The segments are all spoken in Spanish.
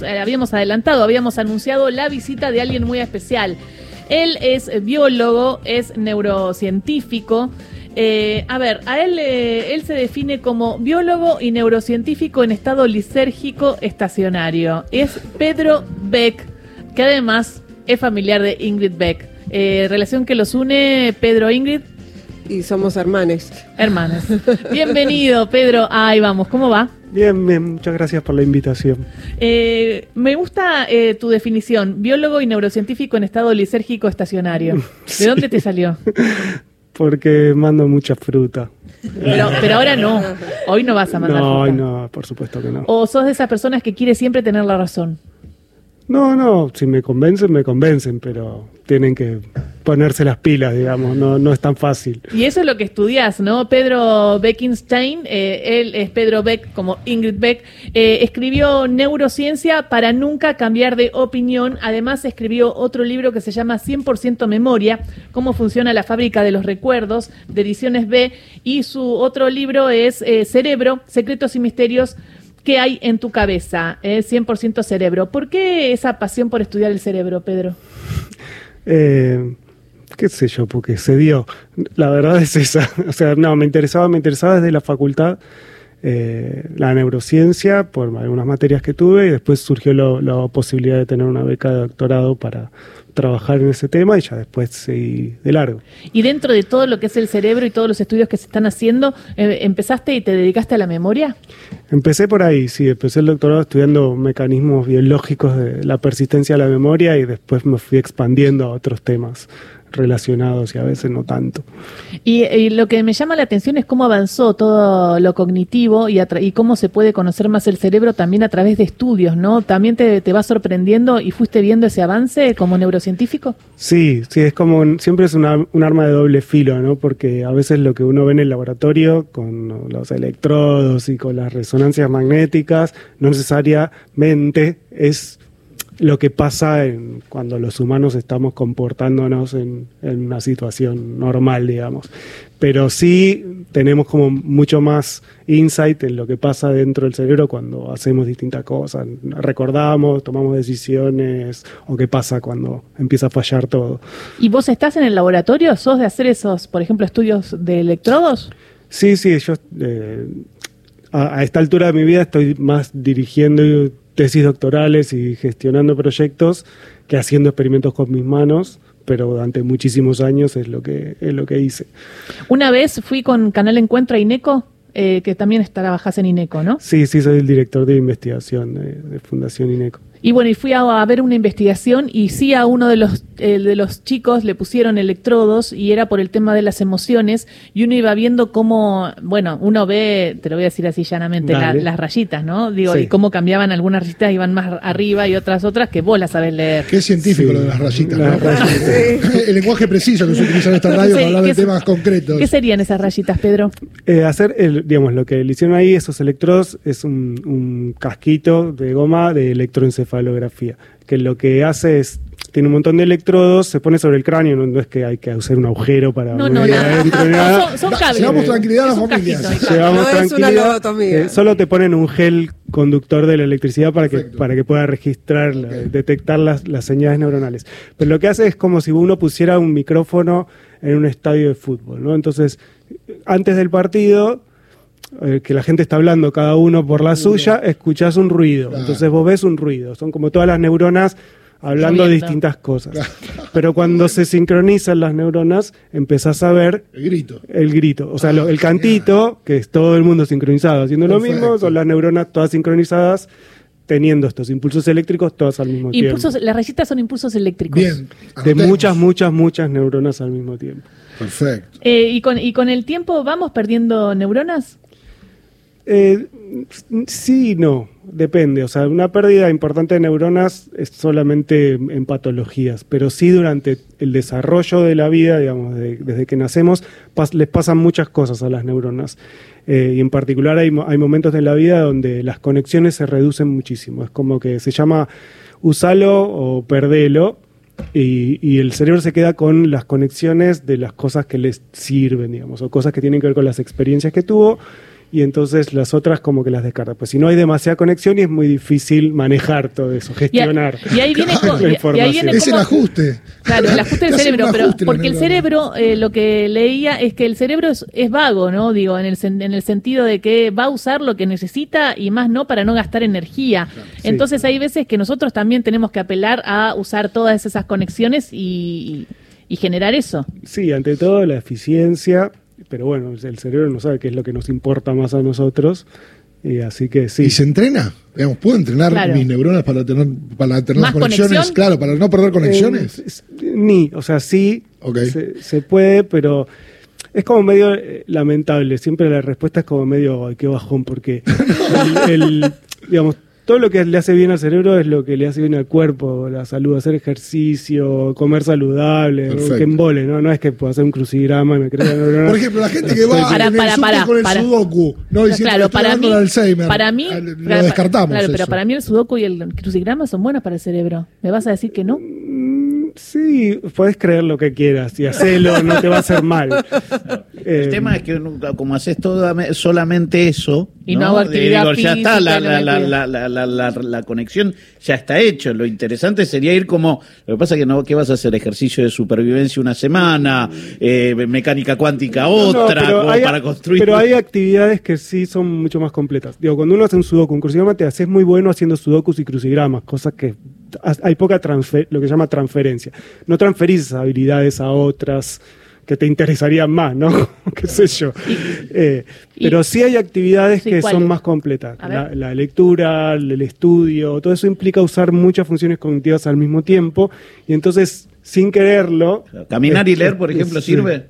Eh, habíamos adelantado, habíamos anunciado la visita de alguien muy especial. Él es biólogo, es neurocientífico. Eh, a ver, a él, eh, él se define como biólogo y neurocientífico en estado lisérgico estacionario. Es Pedro Beck, que además es familiar de Ingrid Beck. relación que los une Pedro Ingrid. Y somos hermanes. Hermanas. Bienvenido, Pedro. Ahí vamos, ¿cómo va? Bien, bien, muchas gracias por la invitación. Eh, me gusta eh, tu definición, biólogo y neurocientífico en estado lisérgico estacionario. ¿De dónde te salió? Porque mando mucha fruta. Pero, pero ahora no, hoy no vas a mandar no, fruta. No, por supuesto que no. ¿O sos de esas personas que quiere siempre tener la razón? No, no, si me convencen, me convencen, pero tienen que ponerse las pilas, digamos, no, no es tan fácil. Y eso es lo que estudias, ¿no? Pedro Beckenstein, eh, él es Pedro Beck, como Ingrid Beck, eh, escribió Neurociencia para nunca cambiar de opinión. Además, escribió otro libro que se llama 100% Memoria, cómo funciona la fábrica de los recuerdos, de Ediciones B, y su otro libro es eh, Cerebro, Secretos y Misterios ¿Qué hay en tu cabeza? ¿Eh? 100% cerebro. ¿Por qué esa pasión por estudiar el cerebro, Pedro? Eh, qué sé yo, porque se dio. La verdad es esa. O sea, no, me interesaba, me interesaba desde la facultad eh, la neurociencia por algunas materias que tuve y después surgió la posibilidad de tener una beca de doctorado para trabajar en ese tema y ya después seguí de largo. Y dentro de todo lo que es el cerebro y todos los estudios que se están haciendo, eh, ¿empezaste y te dedicaste a la memoria? Empecé por ahí, sí, empecé el doctorado estudiando mecanismos biológicos de la persistencia de la memoria y después me fui expandiendo a otros temas relacionados y a veces no tanto. Y, lo que me llama la atención es cómo avanzó todo lo cognitivo y, y, cómo se puede conocer más el cerebro también a través de estudios, ¿no? ¿También te, te va sorprendiendo y fuiste viendo ese avance como neurocientífico? Sí, sí, es como, siempre es una, un arma de doble filo, ¿no? Porque a veces lo que uno ve en el laboratorio con los electrodos y con las resonancias magnéticas no necesariamente es lo que pasa en, cuando los humanos estamos comportándonos en, una situación normal, digamos. Pero sí tenemos como mucho más insight en lo que pasa dentro del cerebro cuando hacemos distintas cosas. Recordamos, tomamos decisiones o qué pasa cuando empieza a fallar todo. ¿Y vos estás en el laboratorio? ¿Sos de hacer esos, por ejemplo, estudios de electrodos? Sí, sí, yo eh, a, a esta altura de mi vida estoy más dirigiendo tesis doctorales y gestionando proyectos que haciendo experimentos con mis manos pero durante muchísimos años es lo que es lo que hice. Una vez fui con Canal Encuentro a INECO, eh, que también trabajas en INECO, ¿no? Sí, sí, soy el director de investigación de Fundación INECO. Y bueno, y fui a, ver una investigación y sí a uno de los, eh, de los chicos le pusieron electrodos y era por el tema de las emociones y uno iba viendo cómo, bueno, uno ve, te lo voy a decir así llanamente, las rayitas, ¿no? Digo, y cómo cambiaban algunas rayitas, iban más arriba y otras otras que vos las sabés leer. Qué científico lo de las rayitas, ¿no? el lenguaje preciso que se utiliza en esta radio para hablar de temas concretos. ¿Qué serían esas rayitas, Pedro? Eh, hacer, el, digamos, lo que le hicieron ahí, esos electrodos, es un, un casquito de goma de electroencefalografía que lo que hace es tiene un montón de electrodos, se pone sobre el cráneo, no, es que hay que hacer un agujero para no, no, no, son, cables. Llevamos tranquilidad a la familia. Llevamos tranquilidad. Eh, solo te ponen un gel conductor de la electricidad para que, para que pueda registrar, detectar las, las señales neuronales. Pero lo que hace es como si uno pusiera un micrófono en un estadio de fútbol, ¿no? Entonces, antes del partido, eh, que la gente está hablando cada uno por la suya, escuchás un ruido. Entonces vos ves un ruido. Son como todas las neuronas hablando de distintas cosas. Pero cuando se sincronizan las neuronas, empezás a ver el grito. El grito. O sea, el cantito, que es todo el mundo sincronizado haciendo lo mismo, son las neuronas todas sincronizadas teniendo estos impulsos eléctricos todas al mismo impulsos, tiempo. Las rayitas son impulsos eléctricos. Bien. De muchas, muchas, muchas neuronas al mismo tiempo. Perfecto. Eh, y, con, ¿Y con el tiempo vamos perdiendo neuronas? Eh, sí y no, depende. O sea, una pérdida importante de neuronas es solamente en patologías, pero sí durante el desarrollo de la vida, digamos, desde que nacemos, les pasan muchas cosas a las neuronas. Eh, y en particular hay, momentos de la vida donde las conexiones se reducen muchísimo. Es como que se llama usalo o perdelo. Y, el cerebro se queda con las conexiones de las cosas que les sirven, digamos, o cosas que tienen que ver con las experiencias que tuvo y entonces las otras como que las descarta. Pues si no hay demasiada conexión y es muy difícil manejar todo eso, gestionar. Y, ahí viene, es el ajuste. Claro, el ajuste del cerebro, pero porque el cerebro, eh, lo que leía es que el cerebro es, vago, ¿no? Digo, en el, en el sentido de que va a usar lo que necesita y más no para no gastar energía. Entonces hay veces que nosotros también tenemos que apelar a usar todas esas conexiones y, y generar eso. Sí, ante todo la eficiencia pero bueno, el cerebro no sabe qué es lo que nos importa más a nosotros. Y así que sí. ¿Y se entrena? Digamos, ¿Puedo entrenar mis neuronas para tener, para tener conexiones? Claro, para no perder conexiones. Eh, ni, o sea, sí, se, puede, pero es como medio eh, lamentable. Siempre la respuesta es como medio, ay, qué bajón, porque el, digamos, todo lo que le hace bien al cerebro es lo que le hace bien al cuerpo, la salud, hacer ejercicio, comer saludable, que embole, ¿no? No es que pueda hacer un crucigrama y me crea. Por ejemplo, la gente que va para, en el para, con el sudoku, ¿no? Diciendo claro, para mí, Alzheimer. Para mí, lo descartamos. Claro, pero para mí el sudoku y el crucigrama son buenos para el cerebro. ¿Me vas a decir que no? Mm, sí, puedes creer lo que quieras y hacelo, no te va a hacer mal. el eh, tema es que como haces todo solamente eso, y no, hago actividad ya está la, la, la, la, conexión ya está hecho. Lo interesante sería ir como, lo que pasa es que no, ¿qué vas a hacer? Ejercicio de supervivencia una semana, eh, mecánica cuántica otra, para construir. Pero hay actividades que sí son mucho más completas. Digo, cuando uno hace un sudoku, un crucigrama te haces muy bueno haciendo sudokus y crucigramas, cosas que hay poca transfer, lo que se llama transferencia. No transferís esas habilidades a otras que te interesarían más, ¿no? ¿Qué sé yo? Eh, pero sí hay actividades que son más completas. La, lectura, el estudio, todo eso implica usar muchas funciones cognitivas al mismo tiempo y entonces, sin quererlo... Caminar y leer, por ejemplo, sirve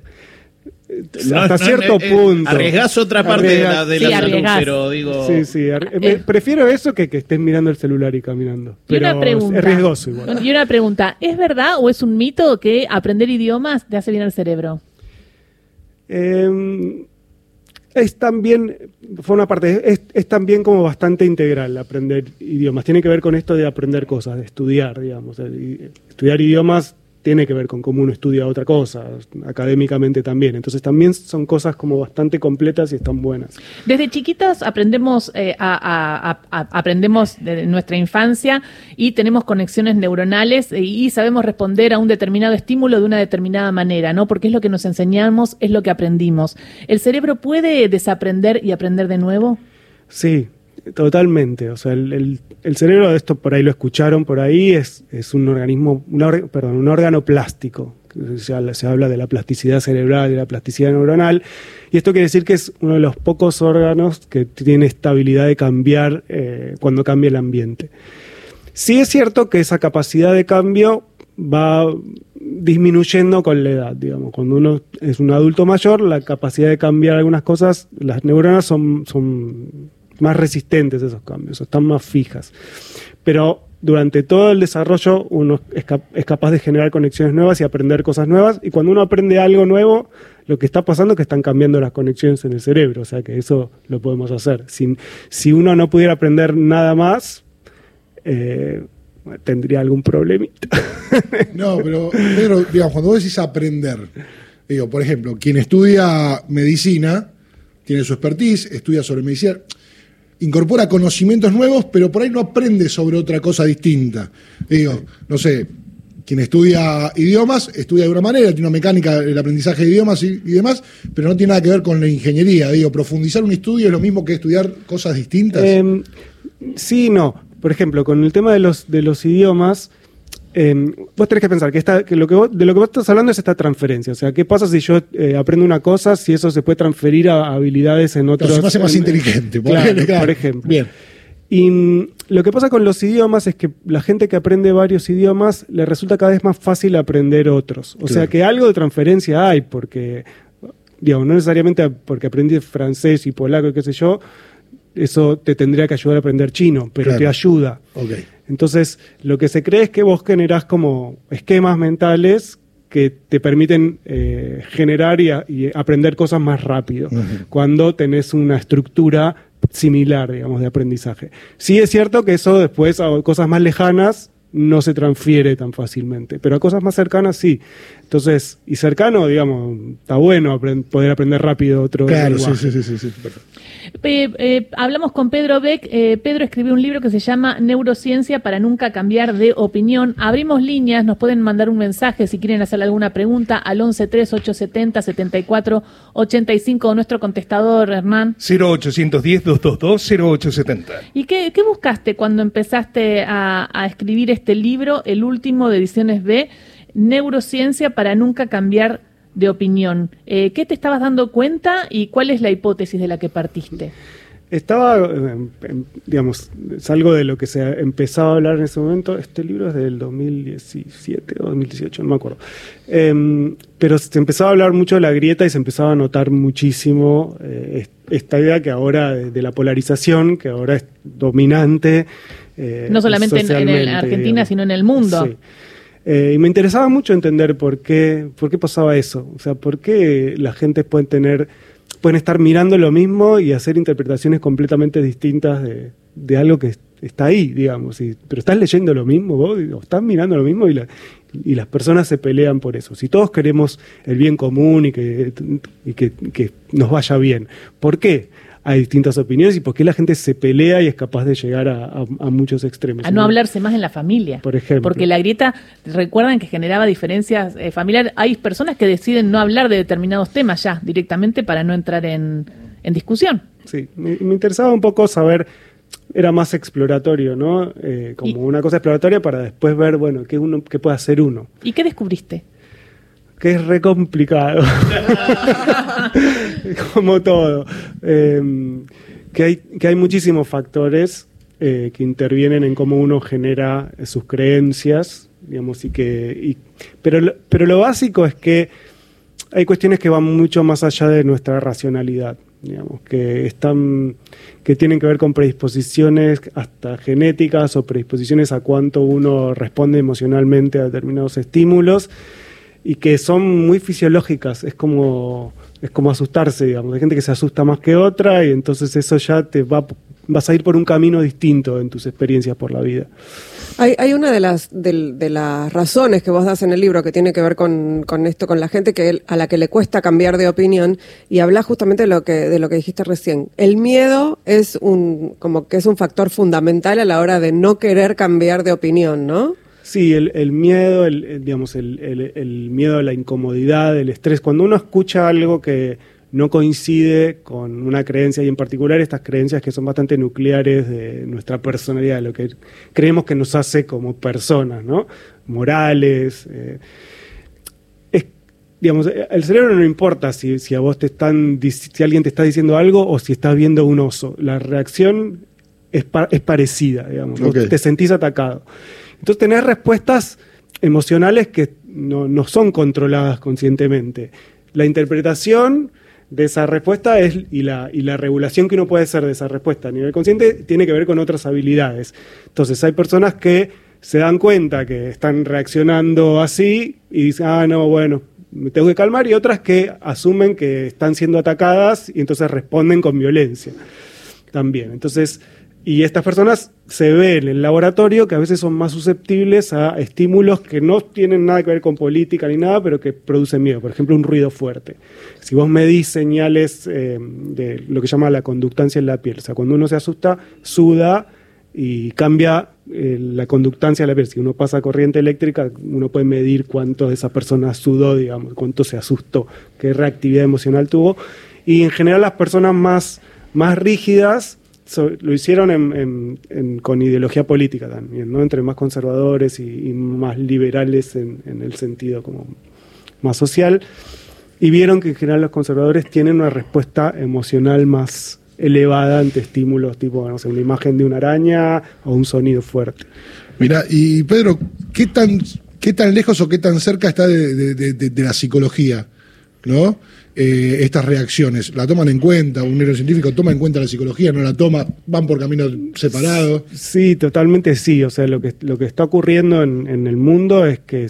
hasta cierto eh, punto. Arriesgas otra parte de la, de salud, pero digo. Sí, sí. Eh, prefiero eso que que estés mirando el celular y caminando. Pero y una pregunta, es riesgoso igual. Y una pregunta: ¿es verdad o es un mito que aprender idiomas te hace bien al cerebro? Em, es también, fue una parte, es, es, también como bastante integral aprender idiomas. Tiene que ver con esto de aprender cosas, de estudiar, digamos. Estudiar idiomas tiene que ver con cómo uno estudia otra cosa, académicamente también. Entonces también son cosas como bastante completas y están buenas. Desde chiquitos aprendemos, eh, a, aprendemos de nuestra infancia y tenemos conexiones neuronales y sabemos responder a un determinado estímulo de una determinada manera, ¿no? Porque es lo que nos enseñamos, es lo que aprendimos. ¿El cerebro puede desaprender y aprender de nuevo? Sí, Totalmente, o sea, el, el, cerebro, de esto por ahí lo escucharon, por ahí es, un organismo, un perdón, un órgano plástico. Se habla, se habla de la plasticidad cerebral y la plasticidad neuronal, y esto quiere decir que es uno de los pocos órganos que tiene estabilidad de cambiar eh, cuando cambia el ambiente. Sí es cierto que esa capacidad de cambio va disminuyendo con la edad, digamos. Cuando uno es un adulto mayor, la capacidad de cambiar algunas cosas, las neuronas son, son más resistentes a esos cambios, están más fijas. Pero durante todo el desarrollo uno es, capaz de generar conexiones nuevas y aprender cosas nuevas. Y cuando uno aprende algo nuevo, lo que está pasando es que están cambiando las conexiones en el cerebro. O sea que eso lo podemos hacer. Si, si uno no pudiera aprender nada más, eh, tendría algún problemita. No, pero, pero digamos, cuando vos decís aprender, digo, por ejemplo, quien estudia medicina tiene su expertise, estudia sobre medicina incorpora conocimientos nuevos, pero por ahí no aprende sobre otra cosa distinta. Digo, no sé, quien estudia idiomas estudia de una manera, tiene mecánica del aprendizaje de idiomas y, demás, pero no tiene nada que ver con la ingeniería. Digo, profundizar un estudio es lo mismo que estudiar cosas distintas. Eh, sí, no. Por ejemplo, con el tema de los, de los idiomas, Em, vos tenés que pensar que, esta, que, lo que de lo que vos estás hablando es esta transferencia. O sea, ¿qué pasa si yo eh, aprendo una cosa, si eso se puede transferir a habilidades en otros? se hace más inteligente, por, ejemplo. Bien. Y mm, lo que pasa con los idiomas es que la gente que aprende varios idiomas le resulta cada vez más fácil aprender otros. O sea que algo de transferencia hay, porque, digamos, no necesariamente porque aprendí francés y polaco y qué sé yo, eso te tendría que ayudar a aprender chino, pero te ayuda. Okay. Entonces, lo que se cree es que vos generás como esquemas mentales que te permiten eh, generar y, aprender cosas más rápido, cuando tenés una estructura similar, digamos, de aprendizaje. Sí es cierto que eso después a cosas más lejanas no se transfiere tan fácilmente, pero a cosas más cercanas sí. Entonces, y cercano, digamos, está bueno poder aprender rápido otro claro, Sí, sí, sí, sí, Eh, eh, hablamos con Pedro Beck. Eh, Pedro escribió un libro que se llama Neurociencia para nunca cambiar de opinión. Abrimos líneas, nos pueden mandar un mensaje si quieren hacer alguna pregunta al 1138707485 nuestro contestador, Hernán. 0810-222-0870. ¿Y qué, qué buscaste cuando empezaste a, a escribir este libro, el último de Ediciones B, Neurociencia para nunca cambiar de opinión? Eh, ¿Qué te estabas dando cuenta y cuál es la hipótesis de la que partiste? Estaba, eh, em, digamos, es algo de lo que se empezaba a hablar en ese momento. Este libro es del 2017 o 2018, no me acuerdo. Em, pero se empezaba a hablar mucho de la grieta y se empezaba a notar muchísimo eh, est- esta idea que ahora de, de la polarización, que ahora es dominante. eh, No solamente en- Argentina, digamos. sino en el mundo. Sí. Eh, y me interesaba mucho entender por qué, por qué pasaba eso. O sea, por qué la gente puede tener, pueden estar mirando lo mismo y hacer interpretaciones completamente distintas de, de algo que está ahí, digamos. Y- pero estás leyendo lo mismo vos, o estás mirando lo mismo y, y las personas se pelean por eso. Si todos queremos el bien común y que, y que, que nos vaya bien, ¿por qué? Hay distintas opiniones y por qué la gente se pelea y es capaz de llegar a, a- a muchos extremos. A no hablarse más en la familia. Por ejemplo. Porque la grieta, recuerdan que generaba diferencias eh, familiares. Hay personas que deciden no hablar de determinados temas ya directamente para no entrar en, en discusión. Sí, me, me interesaba un poco saber, era más exploratorio, ¿no? Eh, como Y- una cosa exploratoria para después ver, bueno, qué, uno, qué puede hacer uno. ¿Y qué descubriste? Que es re complicado. como todo. Eh, que, hay, que hay muchísimos factores eh, que intervienen en cómo uno genera eh, sus creencias, digamos, y que. y- pero, pero lo básico es que hay cuestiones que van mucho más allá de nuestra racionalidad, digamos, que están, que tienen que ver con predisposiciones hasta genéticas o predisposiciones a cuánto uno responde emocionalmente a determinados estímulos y que son muy fisiológicas, es como es como asustarse, digamos, hay gente que se asusta más que otra y entonces eso ya te va vas a ir por un camino distinto en tus experiencias por la vida. Hay, hay una de las, de, las razones que vos das en el libro que tiene que ver con, con esto, con la gente que a la que le cuesta cambiar de opinión y habla justamente de lo que, de lo que dijiste recién. El miedo es un, como que es un factor fundamental a la hora de no querer cambiar de opinión, ¿no? Sí, el, el miedo, el, digamos, el, el- el miedo a la incomodidad, el estrés. Cuando uno escucha algo que no coincide con una creencia, y en particular estas creencias que son bastante nucleares de nuestra personalidad, de lo que creemos que nos hace como personas, ¿no? Morales. eh, es, digamos, el cerebro no importa si, si a vos te están, si alguien te está diciendo algo o si estás viendo un oso. La reacción es, pa- es parecida, digamos. Te sentís atacado. Entonces tenés respuestas emocionales que no, no son controladas conscientemente. La interpretación de esa respuesta es, y, la, y la regulación que uno puede hacer de esa respuesta a nivel consciente tiene que ver con otras habilidades. Entonces hay personas que se dan cuenta que están reaccionando así y dicen, ah, no, bueno, me tengo que calmar, y otras que asumen que están siendo atacadas y entonces responden con violencia también. Entonces, y estas personas se ven en el laboratorio que a veces son más susceptibles a estímulos que no tienen nada que ver con política ni nada, pero que producen miedo. Por ejemplo, un ruido fuerte. Si vos medís señales eh, de lo que llama la conductancia en la piel, o sea, cuando uno se asusta, suda y cambia eh, la conductancia de la piel. Si uno pasa corriente eléctrica, uno puede medir cuánto de esa persona sudó, digamos, cuánto se asustó, qué reactividad emocional tuvo. Y en general las personas más, más rígidas lo hicieron en- con ideología política también, ¿no? entre más conservadores y, más liberales en, el sentido como más social. Y vieron que en general los conservadores tienen una respuesta emocional más elevada ante estímulos tipo, no sé, una imagen de una araña o un sonido fuerte. Mira, y Pedro, ¿qué tan, ¿qué tan lejos o qué tan cerca está de- de la psicología? ¿No? Eh, estas reacciones, ¿la toman en cuenta? ¿Un neurocientífico toma en cuenta la psicología? ¿No la toma? ¿Van por caminos separados? Sí, totalmente sí. O sea, lo que, lo que está ocurriendo en, en el mundo es que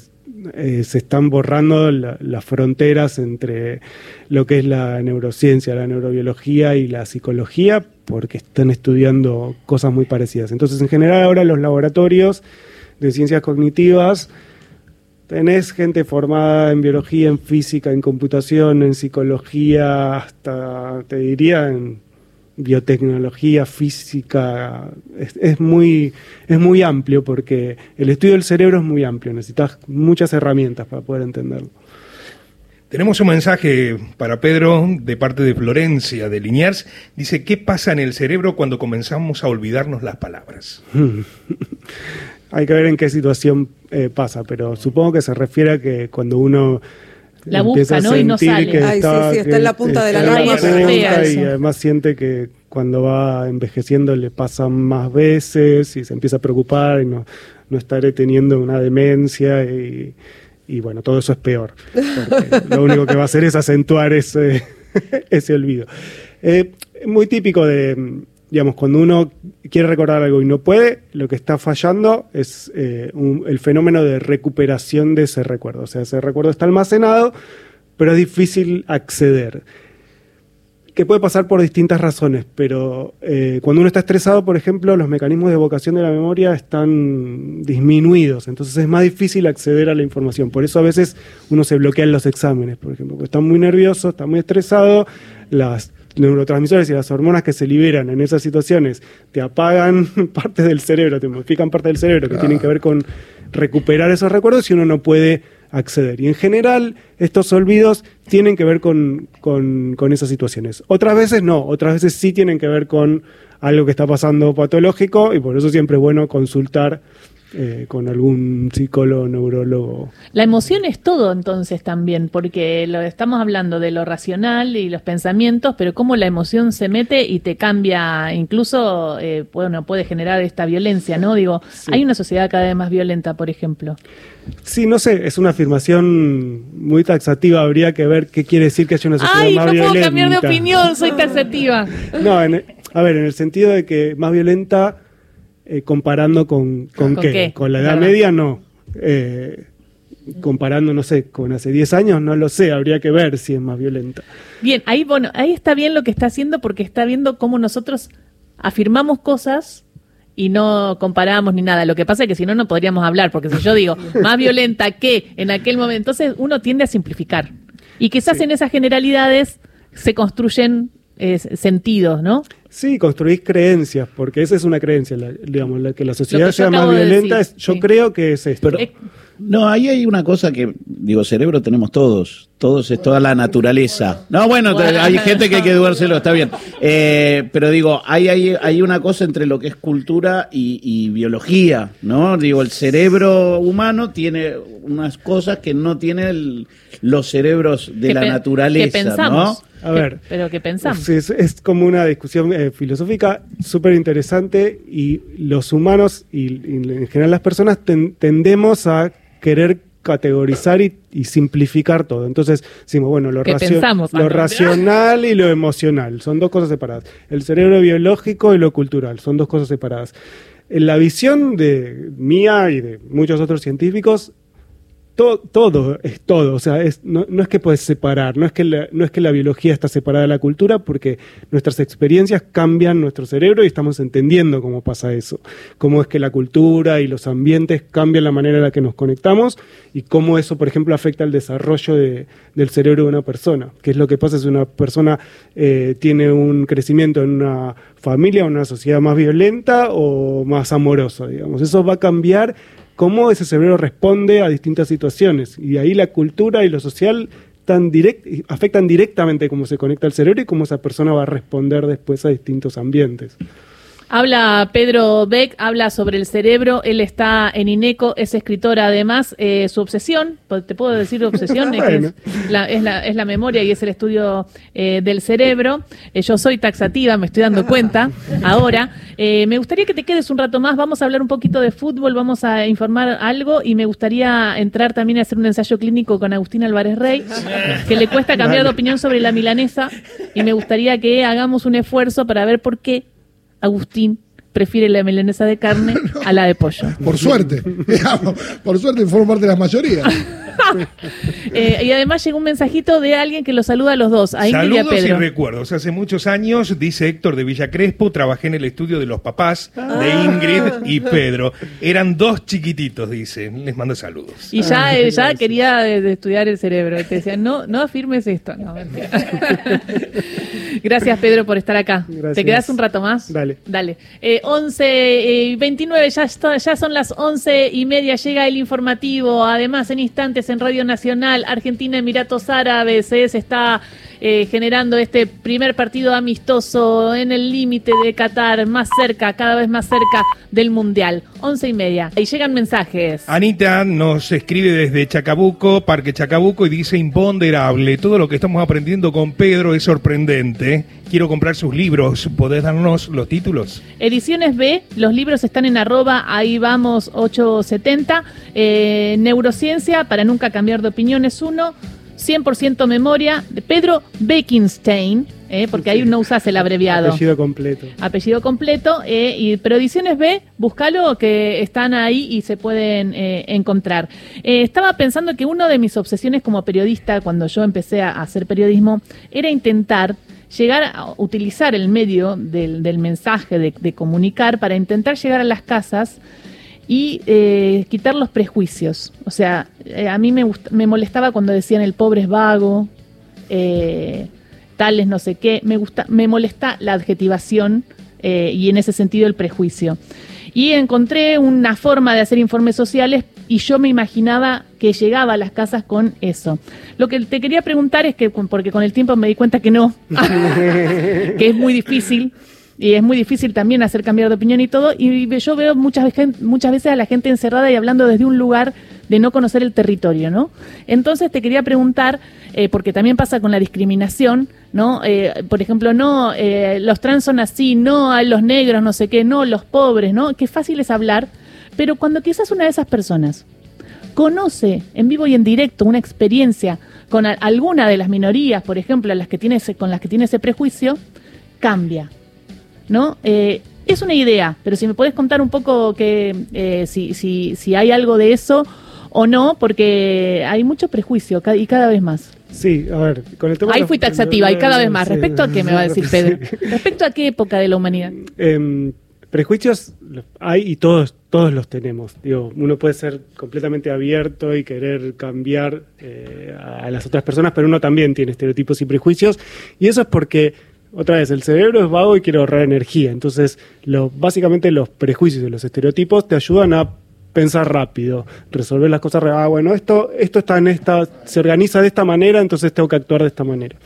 eh, se están borrando la- las fronteras entre lo que es la neurociencia, la neurobiología y la psicología, porque están estudiando cosas muy parecidas. Entonces, en general, ahora los laboratorios de ciencias cognitivas tenés gente formada en biología, en física, en computación, en psicología, hasta te diría en biotecnología, física, es, es, muy, es muy amplio porque el estudio del cerebro es muy amplio, necesitas muchas herramientas para poder entenderlo. Tenemos un mensaje para Pedro de parte de Florencia de Liniers. Dice, ¿qué pasa en el cerebro cuando comenzamos a olvidarnos las palabras? Hay que ver en qué situación eh, pasa, pero supongo que se refiere a que cuando uno la busca, ¿no? Y no sale. Que Ay, está, sí, sí, está en la punta de la lengua. Y además siente que cuando va envejeciendo le pasa más veces y se empieza a preocupar y no, no estaré teniendo una demencia y, y bueno, todo eso es peor. lo único que va a hacer es acentuar ese, ese olvido. Eh, muy típico de, digamos, cuando uno quiere recordar algo y no puede, lo que está fallando es eh, el fenómeno de recuperación de ese recuerdo. O sea, ese recuerdo está almacenado, pero es difícil acceder que puede pasar por distintas razones, pero eh, cuando uno está estresado, por ejemplo, los mecanismos de evocación de la memoria están disminuidos, entonces es más difícil acceder a la información. Por eso a veces uno se bloquea en los exámenes, por ejemplo, porque está muy nervioso, está muy estresado, las neurotransmisores y las hormonas que se liberan en esas situaciones te apagan partes del cerebro, te modifican partes del cerebro que tienen que ver con recuperar esos recuerdos y uno no puede acceder. Y en general, estos olvidos tienen que ver con, con, con, esas situaciones. Otras veces no, otras veces sí tienen que ver con algo que está pasando patológico y por eso siempre es bueno consultar eh, con algún psicólogo, neurólogo. La emoción es todo entonces también, porque lo estamos hablando de lo racional y los pensamientos, pero cómo la emoción se mete y te cambia, incluso eh, bueno, puede generar esta violencia, ¿no? Digo, sí. hay una sociedad cada vez más violenta, por ejemplo. Sí, no sé, es una afirmación muy taxativa, habría que ver qué quiere decir que haya una sociedad Ay, más no violenta. puedo cambiar de opinión, soy taxativa. no, en, a ver, en el sentido de que más violenta eh, comparando con, con, ¿Con qué? qué? Con la edad Claro. media, no. Eh, comparando, no sé, con hace 10 años, no lo sé, habría que ver si es más violenta. Bien, ahí, bueno, ahí está bien lo que está haciendo porque está viendo cómo nosotros afirmamos cosas y no comparamos ni nada. Lo que pasa es que si no, no podríamos hablar, porque si yo digo más violenta que en aquel momento, entonces uno tiende a simplificar. Y quizás Sí. en esas generalidades se construyen eh, sentidos, ¿no? Sí, construís creencias, porque esa es una creencia, la- digamos, la que la sociedad sea más de violenta, decir, es- yo sí. creo que es esto. Pero, Eh, no, ahí hay una cosa que, digo, cerebro tenemos todos. Todos es toda la naturaleza. No, bueno, hay gente que hay que dudárselo, está bien. Eh, pero digo, hay, hay, hay una cosa entre lo que es cultura y, y biología, ¿no? Digo, el cerebro humano tiene unas cosas que no tienen los cerebros de que la naturaleza, que pensamos. ¿no? A ver. Pero que pensamos. Es, es como una discusión eh, filosófica súper interesante y los humanos y, y en general las personas ten- tendemos a querer categorizar y, y simplificar todo. Entonces decimos, bueno, lo, Que racio- pensamos, lo racional y lo emocional son dos cosas separadas. El cerebro biológico y lo cultural son dos cosas separadas. En la visión de mía y de muchos otros científicos, to- todo es todo, o sea, no, es que puedes separar, no es que, la, no es que la biología está separada de la cultura, porque nuestras experiencias cambian nuestro cerebro y estamos entendiendo cómo pasa eso, cómo es que la cultura y los ambientes cambian la manera en la que nos conectamos y cómo eso, por ejemplo, afecta el desarrollo de- del cerebro de una persona, que es lo que pasa si una persona eh, tiene un crecimiento en una familia, una sociedad más violenta o más amorosa, digamos, eso va a cambiar cómo ese cerebro responde a distintas situaciones. Y ahí la cultura y lo social afectan directamente cómo se conecta el cerebro y cómo esa persona va a responder después a distintos ambientes. Habla Pedro Beck, habla sobre el cerebro, él está en INECO, es escritor además, eh, su obsesión, po- te puedo decir obsesión, es, que Bueno. es, la, es, la, es la memoria y es el estudio eh, del cerebro. Eh, yo soy taxativa, me estoy dando cuenta ahora. Eh, me gustaría que te quedes un rato más, vamos a hablar un poquito de fútbol, vamos a informar algo y me gustaría entrar también a hacer un ensayo clínico con Agustín Álvarez Rey, que le cuesta cambiar de opinión sobre la milanesa y me gustaría que hagamos un esfuerzo para ver por qué Agustín prefiere la milanesa de carne a la de pollo. Por suerte, digamos, por suerte formo parte de la mayoría. Eh, y además llegó un mensajito de alguien que los saluda a los dos, a Ingrid y a Saludos y Pedro. recuerdos. Hace muchos años, dice Héctor de Villa Crespo, trabajé en el estudio de los papás de Ingrid y Pedro. Eran dos chiquititos, dice. Les mando saludos. Y ya, eh, ya quería eh, de estudiar el cerebro. Te decía, no, no afirmes esto. No. Gracias, Pedro, por estar acá. Gracias. ¿Te quedas un rato más? Dale. Dale. Eh, 11 y 29, ya, está- ya son las 11 y media. Llega el informativo. Además, en instantes en Radio Nacional, Argentina, Emiratos Árabes, se está eh, generando este primer partido amistoso en el límite de Qatar, más cerca, cada vez más cerca del Mundial. 11 y media. Y llegan mensajes. Anita nos escribe desde Chacabuco, Parque Chacabuco, y dice imponderable. Todo lo que estamos aprendiendo con Pedro es sorprendente. Quiero comprar sus libros. ¿Podés darnos los títulos? Ediciones B, los libros están en arroba, ahí vamos 870. Eh, Neurociencia, para nunca cambiar de opinión, es uno. 100% memoria de Pedro Bekenstein, eh, porque ahí no usas el abreviado. Apellido completo. Apellido completo, eh, y, pero ediciones B, búscalo que están ahí y se pueden eh, encontrar. Eh, estaba pensando que una de mis obsesiones como periodista, cuando yo empecé a hacer periodismo, era intentar llegar a utilizar el medio del, del mensaje, de, de comunicar, para intentar llegar a las casas y eh, quitar los prejuicios. O sea, eh, a mí me, me molestaba cuando decían el pobre es vago, eh, tales no sé qué. Me, gusta, me molesta la adjetivación eh, y en ese sentido el prejuicio. Y encontré una forma de hacer informes sociales y yo me imaginaba que llegaba a las casas con eso. Lo que te quería preguntar es que, porque con el tiempo me di cuenta que no, que es muy difícil. Y es muy difícil también hacer cambiar de opinión y todo. Y yo veo muchas, veces- muchas veces a la gente encerrada y hablando desde un lugar de no conocer el territorio, ¿no? Entonces te quería preguntar, eh, porque también pasa con la discriminación, ¿no? Eh, por ejemplo, no, eh, los trans son así, no, a los negros, no sé qué, no, los pobres, ¿no? Qué fácil es hablar, pero cuando quizás una de esas personas conoce en vivo y en directo una experiencia con alguna de las minorías, por ejemplo, las que tiene ese- con las que tiene ese prejuicio, cambia. ¿No? Eh, es una idea, pero si me podés contar un poco que eh, si, si, si hay algo de eso o no, porque hay mucho prejuicio y cada vez más. Sí, a ver, con el tema... de Ahí los- fui taxativa y cada vez más. Sí. ¿Respecto a qué me va a decir Pedro? ¿Respecto a qué época de la humanidad? Em, prejuicios hay y todos todos los tenemos. Digo, uno puede ser completamente abierto y querer cambiar eh, a las otras personas, pero uno también tiene estereotipos y prejuicios. Y eso es porque, otra vez, el cerebro es vago y quiere ahorrar energía. Entonces, lo, básicamente los prejuicios y los estereotipos te ayudan a pensar rápido, resolver las cosas. Ah, bueno, esto, esto está en esta, se organiza de esta manera, entonces tengo que actuar de esta manera.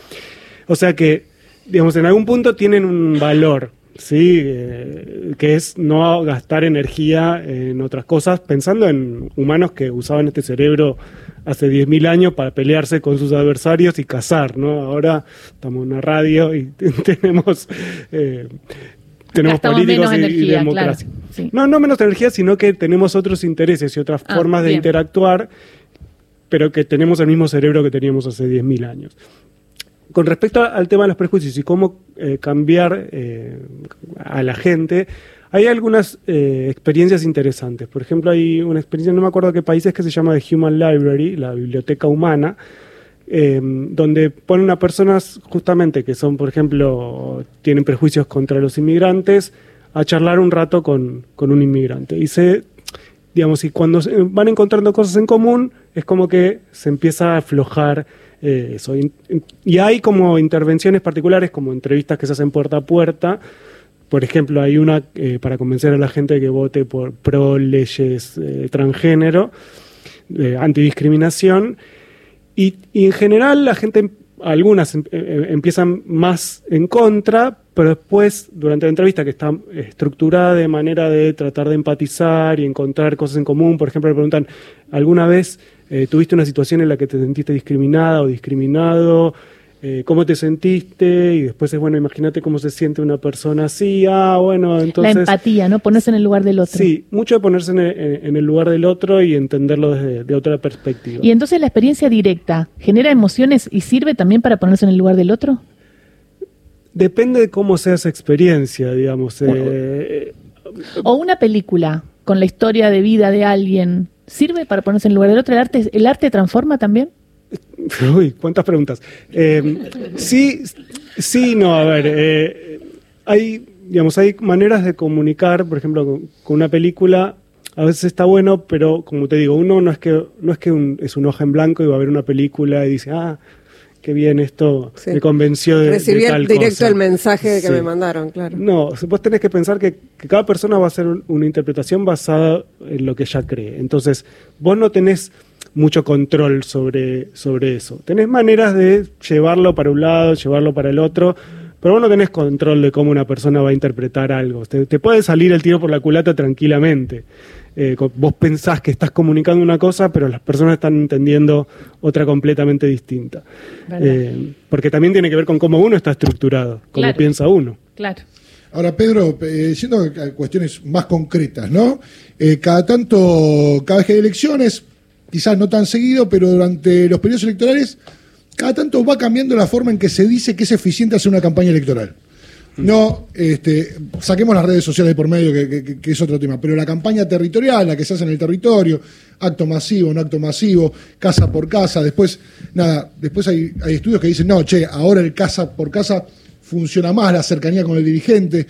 O sea que, digamos, en algún punto tienen un valor, ¿sí? Eh, que es no gastar energía en otras cosas, pensando en humanos que usaban este cerebro hace 10.000 años para pelearse con sus adversarios y cazar, ¿no? Ahora estamos en una radio y tenemos... eh, tenemos Gastamos políticos menos y- democracia. claro, sí. No, no menos energía, sino que tenemos otros intereses y otras Ah, formas de bien. interactuar, pero que tenemos el mismo cerebro que teníamos hace 10.000 años. Con respecto al tema de los prejuicios y cómo eh, cambiar eh, a la gente, hay algunas eh, experiencias interesantes. Por ejemplo, hay una experiencia, no me acuerdo qué país es, que se llama The Human Library, la biblioteca humana, eh, donde ponen a personas justamente que son, por ejemplo, tienen prejuicios contra los inmigrantes, a charlar un rato con, con un inmigrante. Y se, digamos, y cuando van encontrando cosas en común, es como que se empieza a aflojar eh, eso. Y, y hay como intervenciones particulares, como entrevistas que se hacen puerta a puerta. Por ejemplo, hay una eh, para convencer a la gente que vote por pro leyes eh, transgénero, eh, antidiscriminación. Y, y en general la gente, algunas em- eh, empiezan más en contra, pero después, durante la entrevista que está eh, estructurada de manera de tratar de empatizar y encontrar cosas en común, por ejemplo, le preguntan, ¿alguna vez eh, tuviste una situación en la que te sentiste discriminada o discriminado? Eh, ¿Cómo te sentiste? Y después es, bueno, imagínate cómo se siente una persona así. Ah, bueno, entonces... la empatía, ¿no? Ponerse en el lugar del otro. Sí, mucho de ponerse en el, en el lugar del otro y entenderlo desde de otra perspectiva. Y entonces la experiencia directa genera emociones y sirve también para ponerse en el lugar del otro. Depende de cómo sea esa experiencia, digamos. eh, O una película con la historia de vida de alguien ¿Sirve para ponerse en lugar del otro? ¿El arte, el arte transforma también? Uy, cuántas preguntas. Eh, sí, sí, no, a ver, eh, hay, digamos, hay maneras de comunicar, por ejemplo, con, una película, a veces está bueno, pero como te digo, uno no es que, no es que es un hoja en blanco y va a ver una película y dice, ah, qué bien, esto Sí. me convenció de, de Recibí tal directo cosa". el mensaje que Sí. me mandaron, claro. No, vos tenés que pensar que, que cada persona va a hacer un- una interpretación basada en lo que ella cree. Entonces, vos no tenés mucho control sobre, sobre eso. Tenés maneras de llevarlo para un lado, llevarlo para el otro, pero vos no tenés control de cómo una persona va a interpretar algo. Te, te puede salir el tiro por la culata tranquilamente. Eh, vos pensás que estás comunicando una cosa, pero las personas están entendiendo otra completamente distinta. Eh, porque también tiene que ver con cómo uno está estructurado, cómo Claro. piensa uno. Claro. Ahora, Pedro, eh, yendo a cuestiones más concretas, ¿no? Eh, cada tanto, cada vez que hay elecciones, quizás no tan seguido, pero durante los periodos electorales, cada tanto va cambiando la forma en que se dice que es eficiente hacer una campaña electoral. No, este, saquemos las redes sociales por medio, que, es otro tema, pero la campaña territorial, la que se hace en el territorio, acto masivo, no acto masivo, casa por casa, después, nada, después hay, estudios que dicen, no, che, ahora el casa por casa funciona más, la cercanía con el dirigente.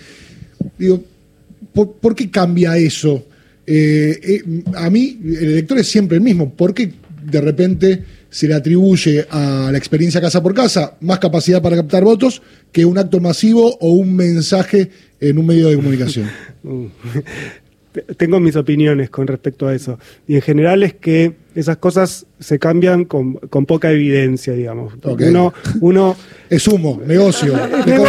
Digo, ¿por, por qué cambia eso? Eh, eh, a mí, el elector es siempre el mismo. ¿Por qué de repente se le atribuye a la experiencia casa por casa más capacidad para captar votos que un acto masivo o un mensaje en un medio de comunicación? Tengo mis opiniones con respecto a eso. Y en general es que esas cosas se cambian con, con poca evidencia, digamos. Ok. Uno, uno Es humo, negocio, es de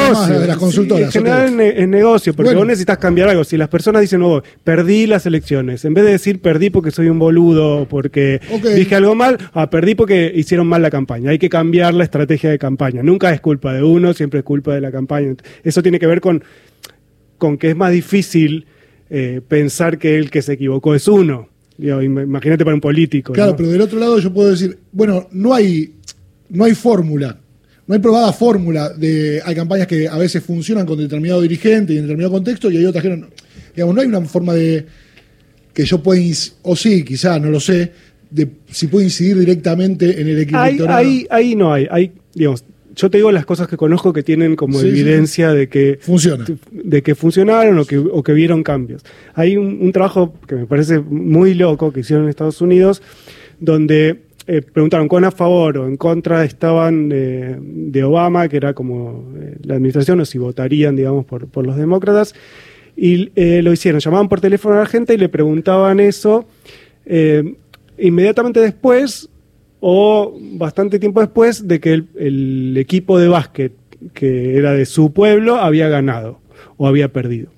las Sí, consultoras. en general es, ne- es negocio, porque Bueno. vos necesitas cambiar algo. Si las personas dicen, oh, perdí las elecciones, en vez de decir perdí porque soy un boludo, porque dije algo mal, ah, perdí porque hicieron mal la campaña. Hay que cambiar la estrategia de campaña. Nunca es culpa de uno, siempre es culpa de la campaña. Eso tiene que ver con, con que es más difícil eh, pensar que el que se equivocó es uno. Digo, imagínate para un político. Claro, ¿no? pero del otro lado yo puedo decir, bueno, no hay, no hay fórmula, no hay probada fórmula de, hay campañas que a veces funcionan con determinado dirigente y en determinado contexto y hay otras que no. Digamos, no hay una forma de que yo pueda, o sí, quizá, no lo sé, de si puedo incidir directamente en el equipo ahí no hay. hay digamos, yo te digo las cosas que conozco que tienen como Sí, sí. evidencia de que Funciona. de que funcionaron o que, o que vieron cambios. Hay un, un trabajo que me parece muy loco que hicieron en Estados Unidos, donde eh, preguntaron cuán a favor o en contra estaban eh, de Obama, que era como eh, la administración, o si votarían, digamos, por, por los demócratas. Y lo hicieron, llamaban por teléfono a la gente y le preguntaban eso. inmediatamente después o bastante tiempo después de que el, el equipo de básquet que era de su pueblo había ganado o había perdido.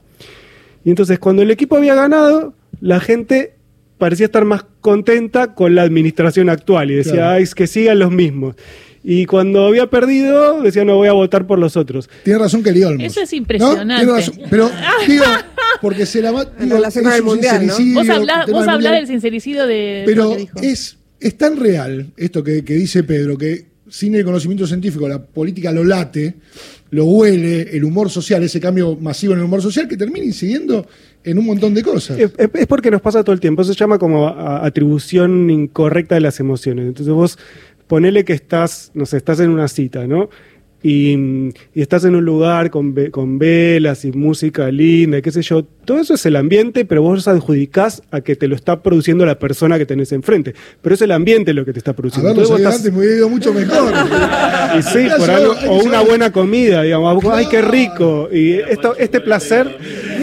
Y entonces cuando el equipo había ganado, la gente parecía estar más contenta con la administración actual y decía, Claro. "Ay, es que sigan los mismos. Y cuando había perdido, decía, no voy a votar por los otros. Tiene razón Kelly Olmos. Eso es impresionante. Razón, pero digo, porque se la va- En digo, relación es el un mundial, ¿no? Vos hablás, vos del hablás mundial. del sincericidio de lo Pero que dijo. es, es tan real esto que, que dice Pedro, que sin el conocimiento científico la política lo late, lo huele, el humor social, ese cambio masivo en el humor social, que termina incidiendo en un montón de cosas. Es, es- porque nos pasa todo el tiempo. Eso se llama como atribución incorrecta de las emociones. Entonces vos ponele que estás, no sé, estás en una cita, ¿no? Y, y estás en un lugar con, ve- con velas y música linda, y qué sé yo. Todo eso es el ambiente, pero vos adjudicás a que te lo está produciendo la persona que tenés enfrente. Pero es el ambiente lo que te está produciendo. Entonces vos antes estás- me hubiera ido mucho mejor. y sí, por algo, o una buena comida, digamos. ¡Ay, qué rico! Y esto, este placer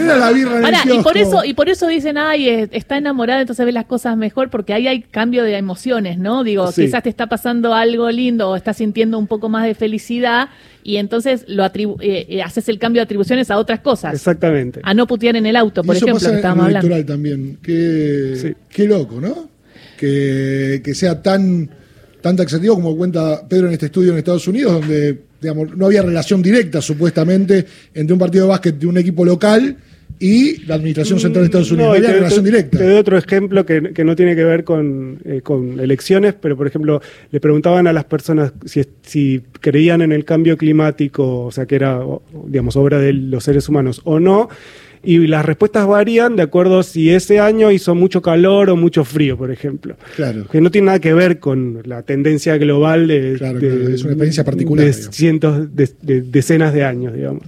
Mira la birra en el Pará, y por eso y por eso dicen, ay, está enamorada, entonces ve las cosas mejor, porque ahí hay cambio de emociones, ¿no? Digo, Sí. quizás te está pasando algo lindo o estás sintiendo un poco más de felicidad y entonces lo atribu- eh, eh, haces el cambio de atribuciones a otras cosas. Exactamente. A no putear en el auto, Y por eso ejemplo, pasa que en estábamos el hablando. también. Qué, Sí. qué loco, ¿no? Que, que sea tan, tan taxativo como cuenta Pedro en este estudio en Estados Unidos, donde digamos, no había relación directa, supuestamente, entre un partido de básquet de un equipo local y la administración central de Estados Unidos. No, relación directa. Te doy otro ejemplo que, que no tiene que ver con, eh, con elecciones, pero por ejemplo, le preguntaban a las personas si, si creían en el cambio climático, o sea, que era, digamos, obra de los seres humanos o no, y las respuestas varían de acuerdo si ese año hizo mucho calor o mucho frío, por ejemplo. Claro. Que no tiene nada que ver con la tendencia global de, Claro, de- claro, es una experiencia particular, de cientos, de, de decenas de años, digamos.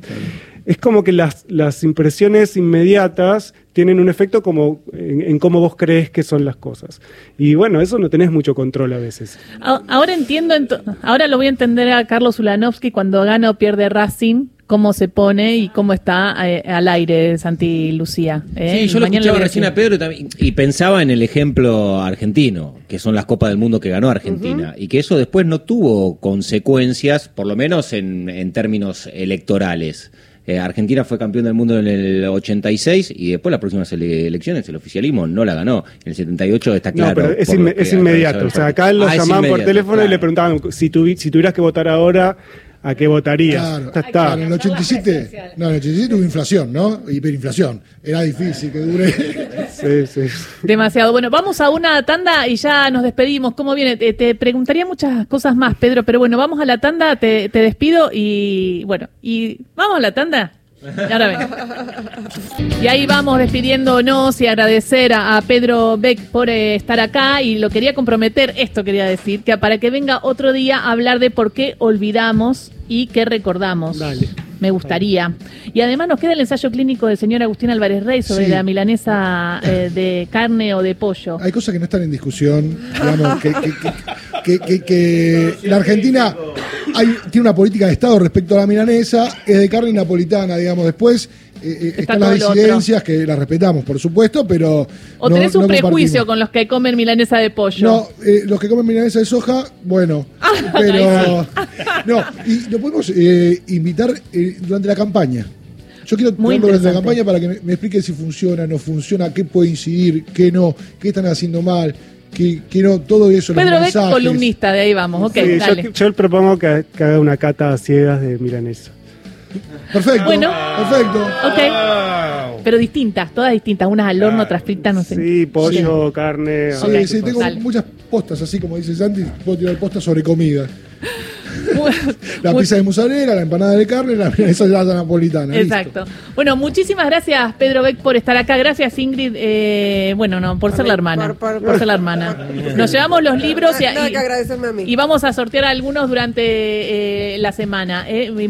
Es como que las, las impresiones inmediatas tienen un efecto como en, en cómo vos crees que son las cosas. Y bueno, eso no tenés mucho control a veces. Ahora entiendo, ahora lo voy a entender a Carlos Ulanovsky cuando gana o pierde Racing, cómo se pone y cómo está eh, al aire Santi Lucía. ¿eh? Sí, yo lo Mañana escuchaba recién a Pedro y, también- y pensaba en el ejemplo argentino, que son las Copas del Mundo que ganó Argentina, y que eso después no tuvo consecuencias, por lo menos en, en términos electorales. Eh, Argentina fue campeón del mundo en el 86 y después las próximas ele- elecciones el oficialismo no la ganó. En el 78 está claro. no, pero es, inme- es inmediato. O sea, acá lo Ah, llamaban por teléfono y le preguntaban si, tuvi- si tuvieras que votar ahora, ¿a qué votarías? Claro, está. claro, en el 87, no, en el 87 hubo inflación, ¿no? Hiperinflación. Era difícil que dure. Sí, sí. Demasiado. Bueno, vamos a una tanda y ya nos despedimos. ¿Cómo viene? Te, te preguntaría muchas cosas más, Pedro, pero bueno, vamos a la tanda, te, te despido y bueno, y vamos a la tanda. Y ahora ven. Y ahí vamos despidiéndonos y agradecer a, a Pedro Beck por eh, estar acá y lo quería comprometer, esto quería decir, que para que venga otro día a hablar de por qué olvidamos y qué recordamos. Dale. Me gustaría. Y además nos queda el ensayo clínico del señor Agustín Álvarez Rey sobre Sí. la milanesa eh, de carne o de pollo. Hay cosas que no están en discusión, digamos, que, que- que- que- que- que la Argentina hay- tiene una política de Estado respecto a la milanesa, es de carne napolitana, digamos, después eh, eh, están las disidencias que las respetamos, por supuesto, pero... O no- tenés un no prejuicio con los que comen milanesa de pollo. No, eh, los que comen milanesa de soja, bueno, pero no, y lo podemos eh, invitar durante la campaña. Yo quiero Muy durante la campaña para que me, me explique si funciona, no funciona, qué puede incidir, qué no, qué están haciendo mal, qué no, todo eso. Pedro Beck, columnista, de ahí vamos. Ok, Sí, dale. yo, yo propongo que, que haga una cata a ciegas de milanesa. Perfecto, Bueno. perfecto. Ok, pero distintas, todas distintas. Unas al horno, Claro. otras fritas, no sé. Sí, pollo, carne. Sí, sí, tengo dale. muchas postas, así como dice Santi, puedo tirar postas sobre comida. La pizza de mozzarella, la empanada de carne, la milanesa de la napolitana. listo. Exacto. Bueno, muchísimas gracias, Pedro Beck, por estar acá. Gracias, Ingrid. eh, bueno, no, por ser la hermana. por- por- Por ser la hermana. Nos llevamos los libros y, y- a mí. y vamos a sortear algunos durante eh, la semana. eh, y